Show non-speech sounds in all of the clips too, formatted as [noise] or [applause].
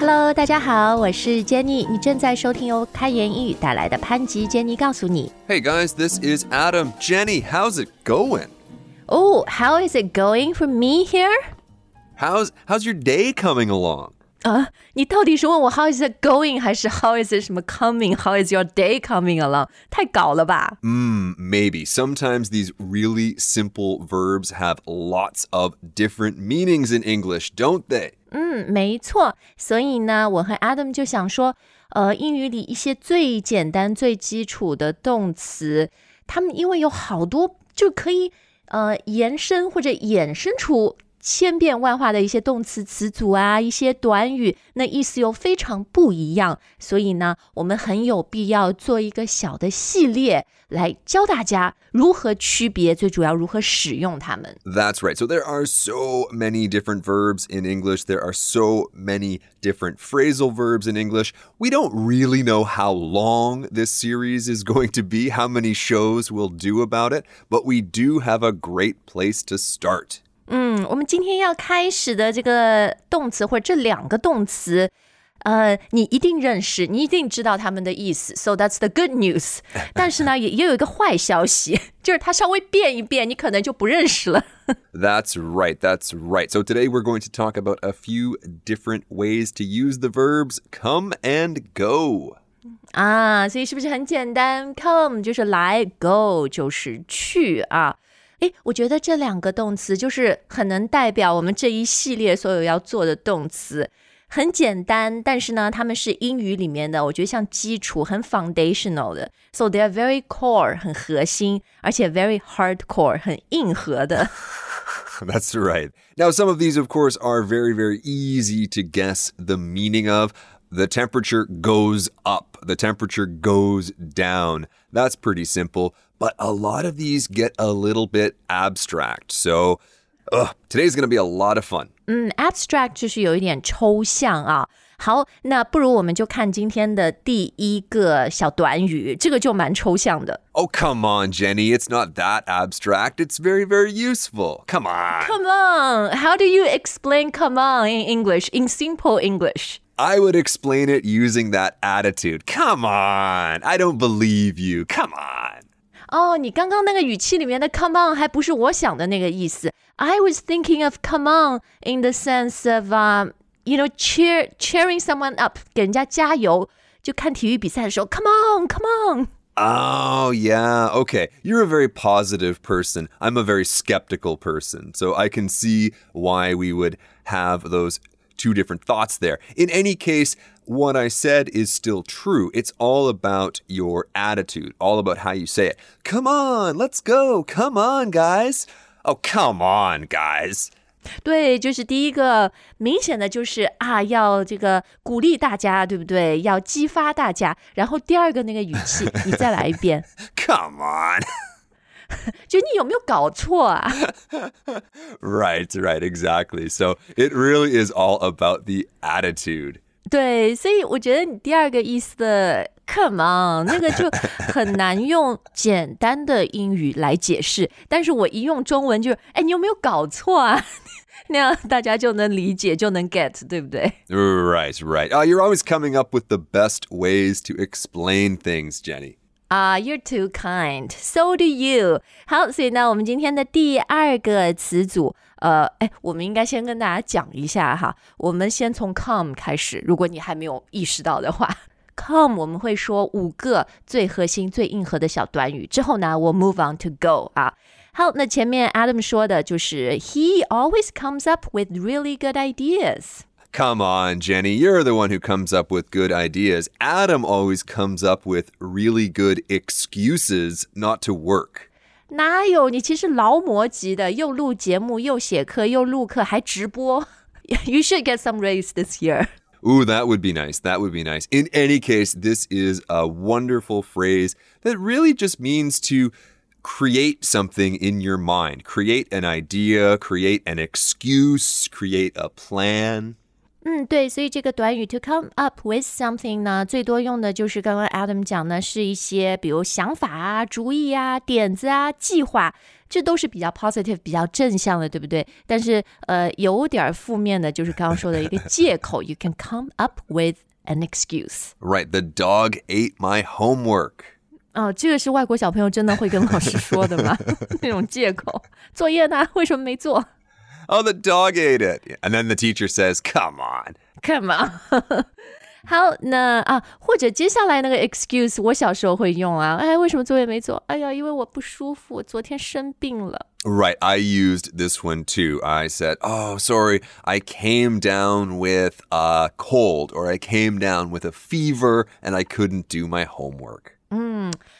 Hello，大家好，我是 Jenny，你正在收听由开言英语带来的潘吉 Jenny 告诉你。 Hey guys, this is Adam. Jenny, how's it going? Oh, how is it going for me here? How's how's your day coming along? 啊，你到底是问我 How is it going，还是 How is it 什么 coming？How is your day coming along？太搞了吧！ Hmm, maybe. Sometimes these really simple verbs have lots of different meanings in English, don't they? 嗯，没错。所以呢，我和 Adam 就想说，呃，英语里一些最简单、最基础的动词，它们因为有好多就可以呃延伸或者衍生出 千变万化的一些动词词组啊，一些短语，那意思又非常不一样。所以呢，我们很有必要做一个小的系列来教大家如何区别，最主要如何使用它们。 That's right. So there are so many different verbs in English. There are so many different phrasal verbs in English. We don't really know how long this series is going to be, how many shows we'll do about it, but we do have a great place to start. 嗯，我们今天要开始的这个动词或者这两个动词，呃，你一定认识，你一定知道它们的意思。So that's the good news。但是呢，也也有一个坏消息，就是它稍微变一变，你可能就不认识了。 That's right. [laughs] [laughs] That's right. So today we're going to talk about a few different ways to use the verbs come and go. 啊，所以是不是很简单？Come 就是来，go 就是去啊。 诶，我觉得这两个动词就是很能代表我们这一系列所有要做的动词。很简单，但是呢，他们是英语里面的，我觉得像基础很 foundational 的，so they are very core 很核心，而且 very hardcore 很硬核的。 That's [laughs] right. Now, some of these, of course, are very, very easy to guess the meaning of. The temperature goes up, the temperature goes down. That's pretty simple. But a lot of these get a little bit abstract. So, ugh, today's going to be a lot of fun. 嗯，abstract 就是有一点抽象啊。好，那不如我们就看今天的第一个小短语，这个就蛮抽象的。 Oh, come on, Jenny. It's not that abstract. It's very, very useful. Come on. Come on, how do you explain come on in English, in simple English? I would explain it using that attitude. Come on. I don't believe you. Come on. 哦，你刚刚那个语气里面的 come on 还不是我想的那个意思。I was thinking of come on in the sense of, um, you know, cheer cheering someone up，给人家加油。就看体育比赛的时候，come on, come on。 Oh, yeah. Okay. You're a very positive person. I'm a very skeptical person. So I can see why we would have those two different thoughts there. In any case, what I said is still true. It's all about your attitude, all about how you say it. Come on, let's go. Come on, guys. Oh, come on, guys. 对，就是第一个明显的就是啊，要这个鼓励大家，对不对？要激发大家。然后第二个那个语气，你再来一遍， Come [laughs] on. [laughs] 就你有没有搞错啊？ right, right, exactly. So it really is all about the attitude. 对，所以我觉得你第二个意思的 “come on” 那个就很难用简单的英语来解释，但是我一用中文就是，哎，你有没有搞错啊？那样大家就能理解，就能 [laughs] get，对不对？ Right, right. Oh, you're always coming up with the best ways to explain things, Jenny. 啊、y o u r e too kind. So do you. 好，所以呢，我们今天的第二个词组，呃，哎，我们应该先跟大家讲一下哈。我们先从 come 开始，如果你还没有意识到的话，come [laughs] 我们会说五个最核心、最硬核的小短语，之后呢，我 move on to go 啊。好，那前面 Adam 说的就是 He always comes up with really good ideas. Come on, Jenny. You're the one who comes up with good ideas. Adam always comes up with really good excuses not to work. 哪有你其实劳模级的，又录节目，又写课，又录课，还直播。You should [laughs] get some raise this year. Ooh, that would be nice. That would be nice. In any case, this is a wonderful phrase that really just means to create something in your mind, create an idea, create an excuse, create a plan. 嗯，对，所以这个短语 to come up with something 呢，最多用的就是刚刚 Adam 讲的，是一些比如想法啊、主意啊、点子啊、计划，这都是比较 positive、比较正向的，对不对？但是呃，有点负面的，就是刚刚说的一个借口，you can come up with an excuse。Right, the dog ate my homework. 哦，这个是外国小朋友真的会跟老师说的吗？[laughs] 那种借口，作业呢？为什么没做？Oh, the dog ate it. And then the teacher says, Come on. 干嘛？[laughs] 好，那啊，或者接下来那个 excuse，我小时候会用啊。哎，为什么作业没做？哎呀，因为我不舒服，我昨天生病了。 Right, I used this one too. I said, Oh, sorry, I came down with a cold, or I came down with a fever, and I couldn't do my homework.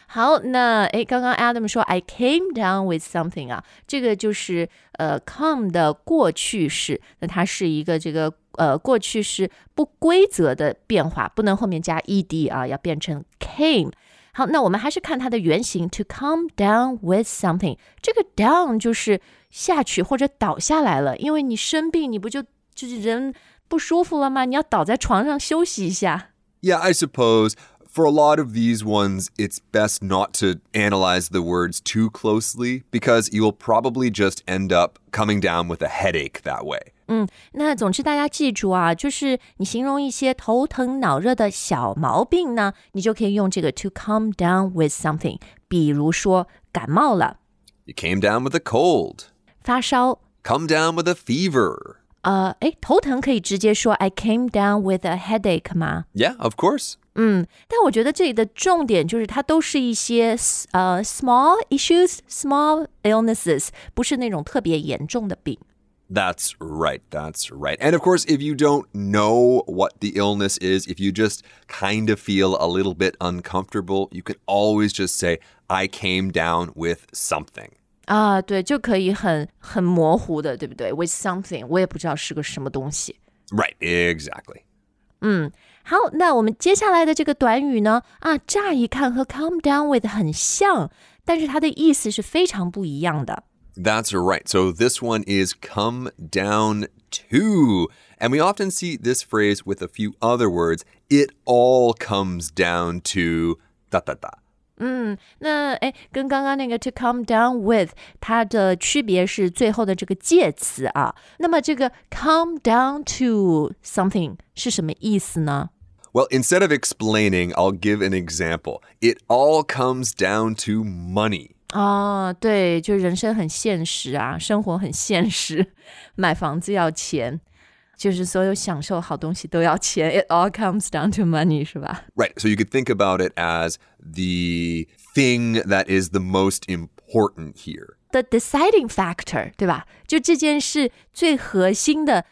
好，那诶，刚刚 Adam 说 I came down with something 啊，这个就是呃 come 的过去式，那它是一个这个呃过去式不规则的变化，不能后面加 ed 啊，要变成 came。好，那我们还是看它的原型，to come down with something。这个 down 就是下去或者倒下来了，因为你生病，你不就就是人不舒服了吗？你要倒在床上休息一下。 Yeah, I suppose for a lot of these ones, it's best not to analyze the words too closely because you'll probably just end up coming down with a headache that way. 那总之大家记住啊，就是你形容一些头疼脑热的小毛病呢，你就可以用这个 to come down with something。比如说感冒了， You came down with a cold, 发烧， come down with a fever. 呃，诶，头疼可以直接说 I came down with a headache 吗？ Yeah, of course. 嗯，但我觉得这里的重点就是它都是一些呃 small issues、small illnesses，不是那种特别严重的病。 That's right. That's right. And of course, if you don't know what the illness is, if you just kind of feel a little bit uncomfortable, you can always just say, I came down with something. 啊，对，就可以很很模糊的，对不对？With something，我也不知道是个什么东西。 Right, exactly. 好，那我们接下来的这个短语呢，啊，乍一看和 come down with 很像，但是它的意思是非常不一样的。That's right. So this one is come down to. And we often see this phrase with a few other words. It all comes down to da da da. 嗯，那哎，跟刚刚那个 to come down with 它的区别是最后的这个介词啊。那么这个 come down to something 是什么意思呢？Well, instead of explaining, I'll give an example. It all comes down to money. 哦，对，就人生很现实啊，生活很现实，买房子要钱，就是所有享受好东西都要钱。It all comes down to money，是吧？ Right. So you could think about it as the thing that is the most important here. the deciding factor，对吧？就这件事最核心的，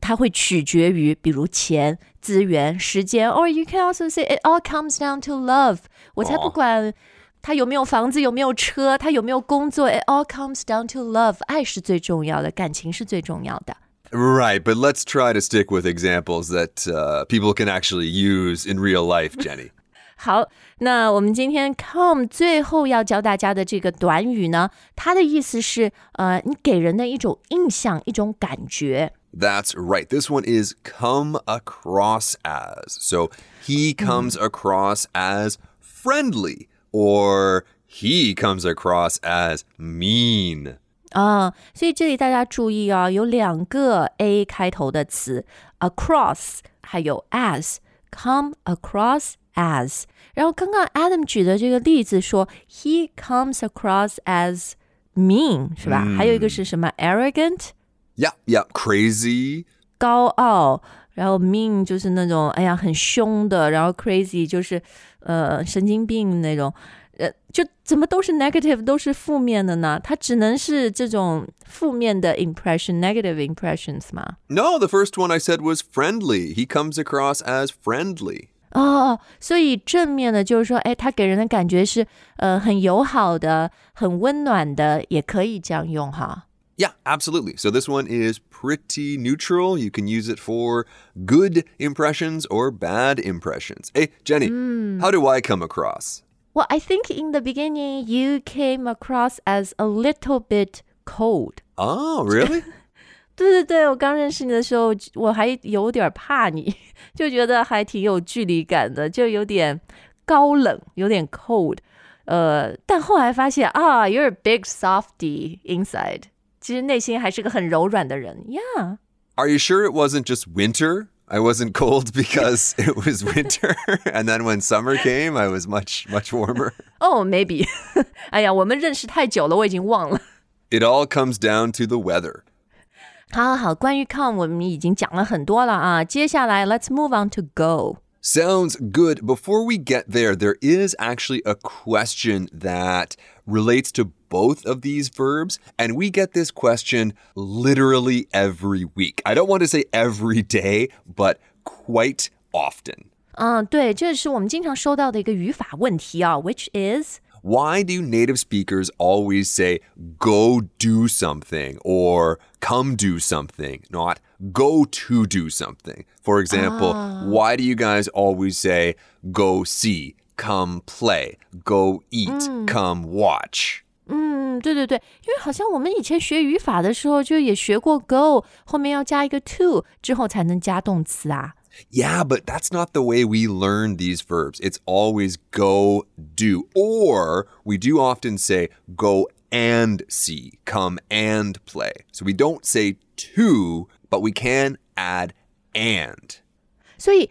它会取决于，比如钱、资源、时间，or you can also say it all comes down to love。我才不管他有没有房子、有没有车、他有没有工作，it all comes down to love。爱是最重要的，感情是最重要的。 Right. But let's try to stick with examples that uh, people can actually use in real life, Jenny. [laughs] 好，那我们今天 come 最后要教大家的这个短语呢，它的意思是，呃，你给人的一种印象、一种感觉。 That's right. This one is come across as. So he comes across as friendly, or he comes across as mean. 啊，所以这里大家注意啊，有两个 a 开头的词，across 还有 as，come across as。然后刚刚 Adam 举的这个例子说，he comes across as mean，是吧？还有一个是什么？arrogant， Yeah, yeah. Crazy. 高傲。然后 mean 就是那种哎呀很凶的，然后 crazy 就是呃神经病那种，呃就怎么都是 negative 都是负面的呢？它只能是这种负面的 impression negative impressions 吗？ No, the first one I said was friendly. He comes across as friendly. 哦，所以正面的就是说，哎，他给人的感觉是呃很友好的、很温暖的，也可以这样用哈。 Yeah, absolutely. So this one is pretty neutral. You can use it for good impressions or bad impressions. Hey, Jenny, how do I come across? Well, I think in the beginning you came across as a little bit cold. Oh, really? [laughs] 对对对，我刚认识你的时候，我还有点怕你，就觉得还挺有距离感的，就有点高冷，有点 cold。[laughs] 呃，但后来发现啊，you're a big softy inside， 其实内心还是个很柔软的人。Yeah。 Are you sure it wasn't just winter? I wasn't cold [laughs] because it was winter, [laughs] and then when summer came, I was much much warmer. [laughs] 哦、m a y b e 哎呀，我们认识太久了，我已经忘了。 It all comes down to the weather. 好好好，关于 come 我们已经讲了很多了啊，接下来 let's move on to go。 Sounds good. Before we get there, there is actually a question that relates to both of these verbs, and we get this question literally every week. I don't want to say every day, but quite often. 嗯，对，这是我们经常收到的一个语法问题啊，which is Why do native speakers always say go do something or come do something, not go to do something? For example, why do you guys always say go see, come play, go eat, come watch? 嗯，对对对，因为好像我们以前学语法的时候就也学过 go 后面要加一个 to 之后才能加动词啊。 Yeah, but that's not the way we learn these verbs. It's always go do. Or we do often say go and see, come and play. So we don't say to, but we can add and. 所以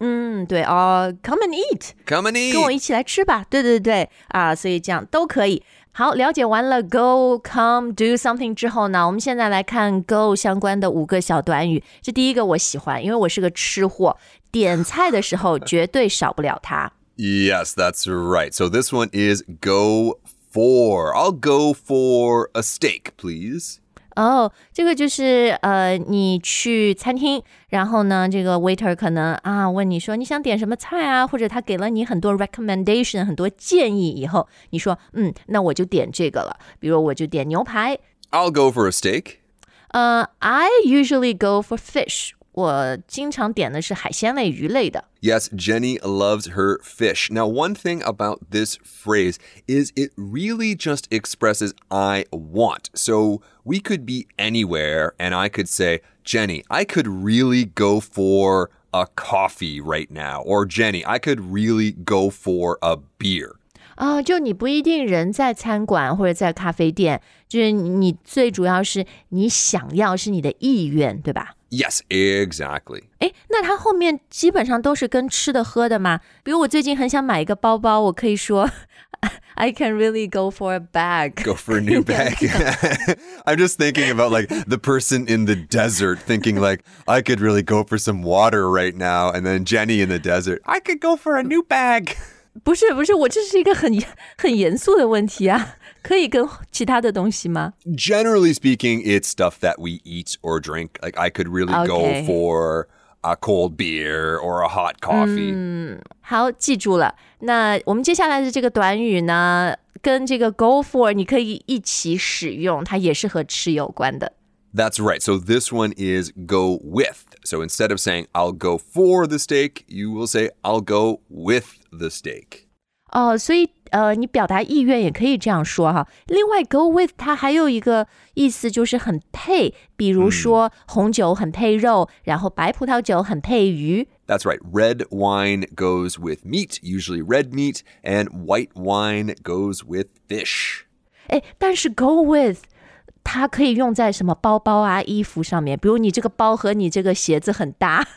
嗯，对哦、c o m e and eat。 Come and eat. 跟我一起来吃吧。对对对啊，所以这样都可以。好，了解完了 go、come、do something 之后呢，我们现在来看 go 相关的五个小短语。这第一个我喜欢，因为我是个吃货，点菜的时候绝对少不了它。 Yes, that's right. So this one is go for. I'll go for a steak, please. 哦，这个就是呃，你去餐厅，然后呢，这个 waiter 可能啊问你说你想点什么菜啊，或者他给了你很多 recommendation 很多建议以后，你说嗯，那我就点这个了，比如我就点牛排，I'll go for a steak. 呃、i usually go for fish。我经常点的是海鲜类、鱼类的。 Yes, Jenny loves her fish. Now, one thing about this phrase is it really just expresses I want. So we could be anywhere and I could say, Jenny, I could really go for a coffee right now. Or Jenny, I could really go for a beer. 啊、就你不一定人在餐馆或者在咖啡店，就是你你最主要是你想要是你的意愿，对吧？ Yes, exactly. 诶，那它后面基本上都是跟吃的喝的吗？比如我最近很想买一个包包，我可以说 I can really go for a bag。 Go for a new [laughs] bag. [laughs] I'm just thinking about like the person in the desert thinking like I could really go for some water right now and then Jenny in the desert. I could go for a new bag. [laughs] 不是不是，我这是一个很很严肃的问题啊，可以跟其他的东西吗？Generally speaking, it's stuff that we eat or drink. Like I could really go for a cold beer or a hot coffee. 嗯好，记住了。那我们接下来的这个短语呢，跟这个 go for 你可以一起使用，它也是和吃有关的。That's right. So this one is go with. So instead of saying I'll go for the steak, you will say I'll go with the steak. 哦，所以呃，你表达意愿也可以这样说哈。另外，go with 它还有一个意思就是很配，比如说、红酒很配肉，然后白葡萄酒很配鱼。 That's right. Red wine goes with meat, usually red meat, and white wine goes with fish. 哎，但是 go with 它可以用在什么包包啊、衣服上面，比如你这个包和你这个鞋子很搭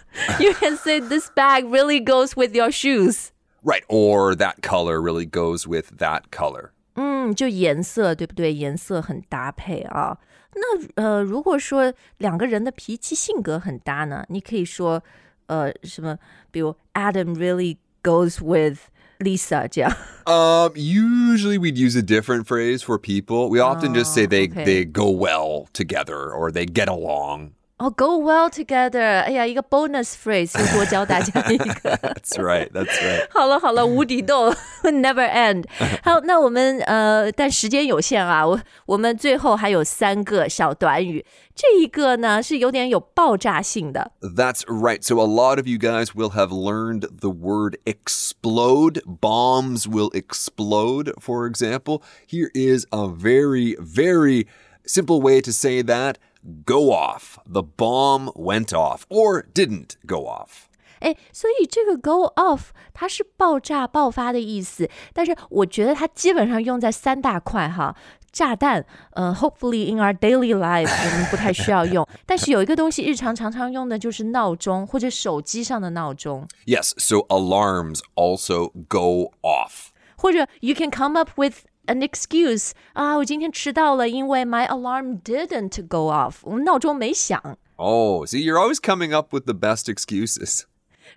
，you can say this bag really goes with your shoes。Right. Or that color really goes with that color. 嗯，就颜色对不对？颜色很搭配啊。那呃，如果说两个人的脾气性格很搭呢，你可以说呃什么，比如 Adam really goes with Lisa 这样。Um, usually we'd use a different phrase for people. We often just say oh, they okay. they go well together or they get along 哦、g o well together。哎呀，一个 bonus phrase [laughs] 又多教大家一个。 That's right. That's right. 好了好了，无底洞 [laughs] never end。好，那我们呃，但时间有限啊，我我们最后还有三个小短语。这一个呢是有点有爆炸性的， That's [laughs] right. So, a lot of you guys will have learned the word explode. Bombs will explode, for example. Here is a very, very simple way to say that go off. The bomb went off or didn't go off. 哎，所以这个 go off 它是爆炸、爆发的意思，但是我觉得它基本上用在三大块哈。炸弹，呃，hopefully in our daily life 我们不太需要用，但是有一个东西日常常常用的就是闹钟或者手机上的闹钟， Yes, so alarms also go off. 或者 you can come up with an excuse 啊，我今天迟到了，因为 my alarm didn't go off，我们闹钟没响。 Oh, see, you're always coming up with the best excuses.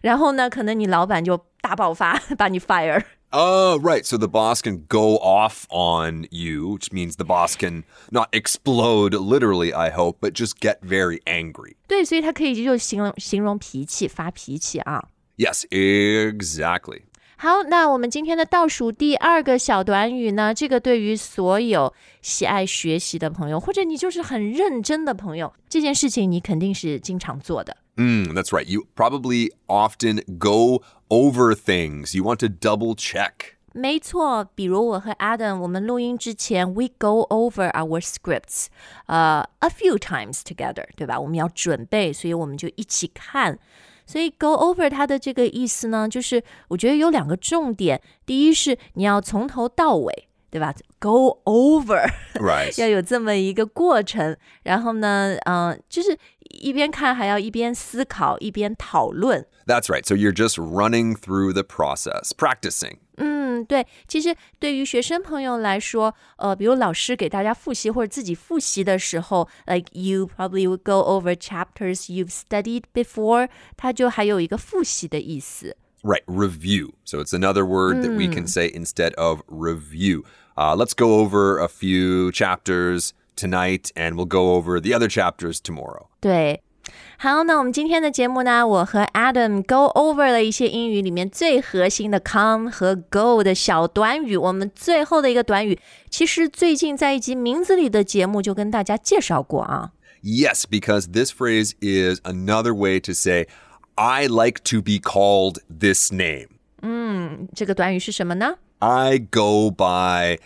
然后呢，可能你老板就大爆发，把你 fire。 Oh, right. So the boss can go off on you, which means the boss can not explode literally, I hope, but just get very angry. 对，所以它可以就形容形容脾气，发脾气啊。 Yes, exactly. 好，那我们今天的倒数第二个小短语呢，这个对于所有喜爱学习的朋友，或者你就是很认真的朋友，这件事情你肯定是经常做的。 Mm, that's right. You probably often go over things. You want to double check. 没错，比如我和 Adam，我们录音之前，we go over our scripts，呃、a few times together，对吧？我们要准备，所以我们就一起看。 所以 go over 它的这个意思呢，就是我觉得有两个重点，第一是你要从头到尾，对吧？Go over，Right. [laughs] 要有这么一个过程。然后呢，嗯、就是一边看还要一边思考，一边讨论。 That's right. So you're just running through the process, practicing. 嗯，对，其实对于学生朋友来说，呃，比如老师给大家复习或者自己复习的时候，like you probably would go over chapters you've studied before，它就还有一个复习的意思。 Right, review. So it's another word that we can say instead of review. Uh, let's go over a few chapters tonight, and we'll go over the other chapters tomorrow. 对，好，那我们今天的节目呢，我和 Adam go over 了一些英语里面最核心的 come 和 go 的小短语。我们最后的一个短语，其实最近在一集名字里的节目就跟大家介绍过啊。 Yes, because this phrase is another way to say, I like to be called this name. 这个短语是什么呢？ I go by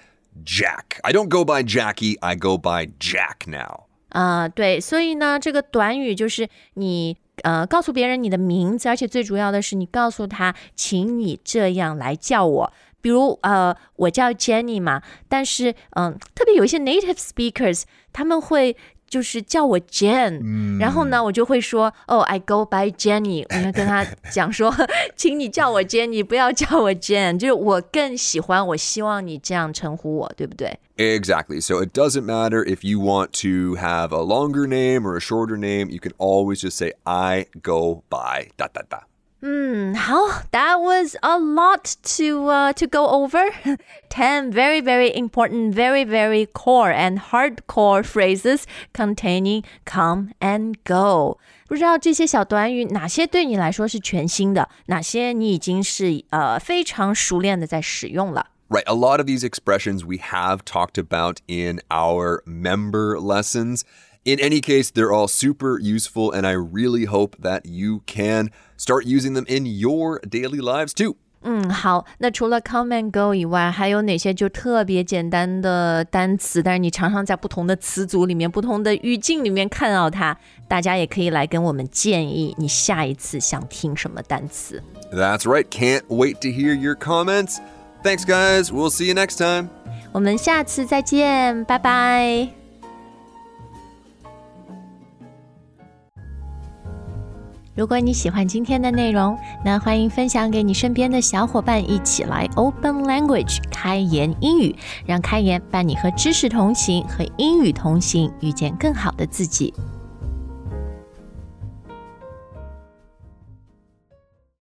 Jack. I don't go by Jackie, I go by Jack now. 啊、对，所以呢，这个短语就是你呃告诉别人你的名字，而且最主要的是你告诉他，请你这样来叫我。比如呃，我叫 Jenny 嘛，但是嗯、特别有一些 native speakers，他们会 就是叫我 Jen，、然后呢，我就会说哦，I go by Jenny，我要跟他讲说，请你叫我 [laughs] Jenny，不要叫我 Jen，就是我更喜欢，我希望你这样称呼我，对不对？ Exactly. So it doesn't matter if you want to have a longer name or a shorter name, you can always just say, I go by da da da. 嗯，好，That was a lot to uh, to go over. [laughs] Ten very very important, very very core and hardcore phrases containing come and go. 不知道这些小短语哪些对你来说是全新的，哪些你已经是呃非常熟练的在使用了。 Right. A lot of these expressions we have talked about in our member lessons. In any case, they're all super useful, and I really hope that you can start using them in your daily lives too. 嗯，好，那除了 come and go 以外，还有哪些就特别简单的单词？但是你常常在不同的词组里面、不同的语境里面看到它，大家也可以来跟我们建议，你下一次想听什么单词。 That's right. Can't wait to hear your comments. Thanks, guys. We'll see you next time. 我们下次再见，拜拜。 如果你喜欢今天的内容，那欢迎分享给你身边的小伙伴，一起来 Open Language 开言英语，让开言伴你和知识同行，和英语同行，遇见更好的自己。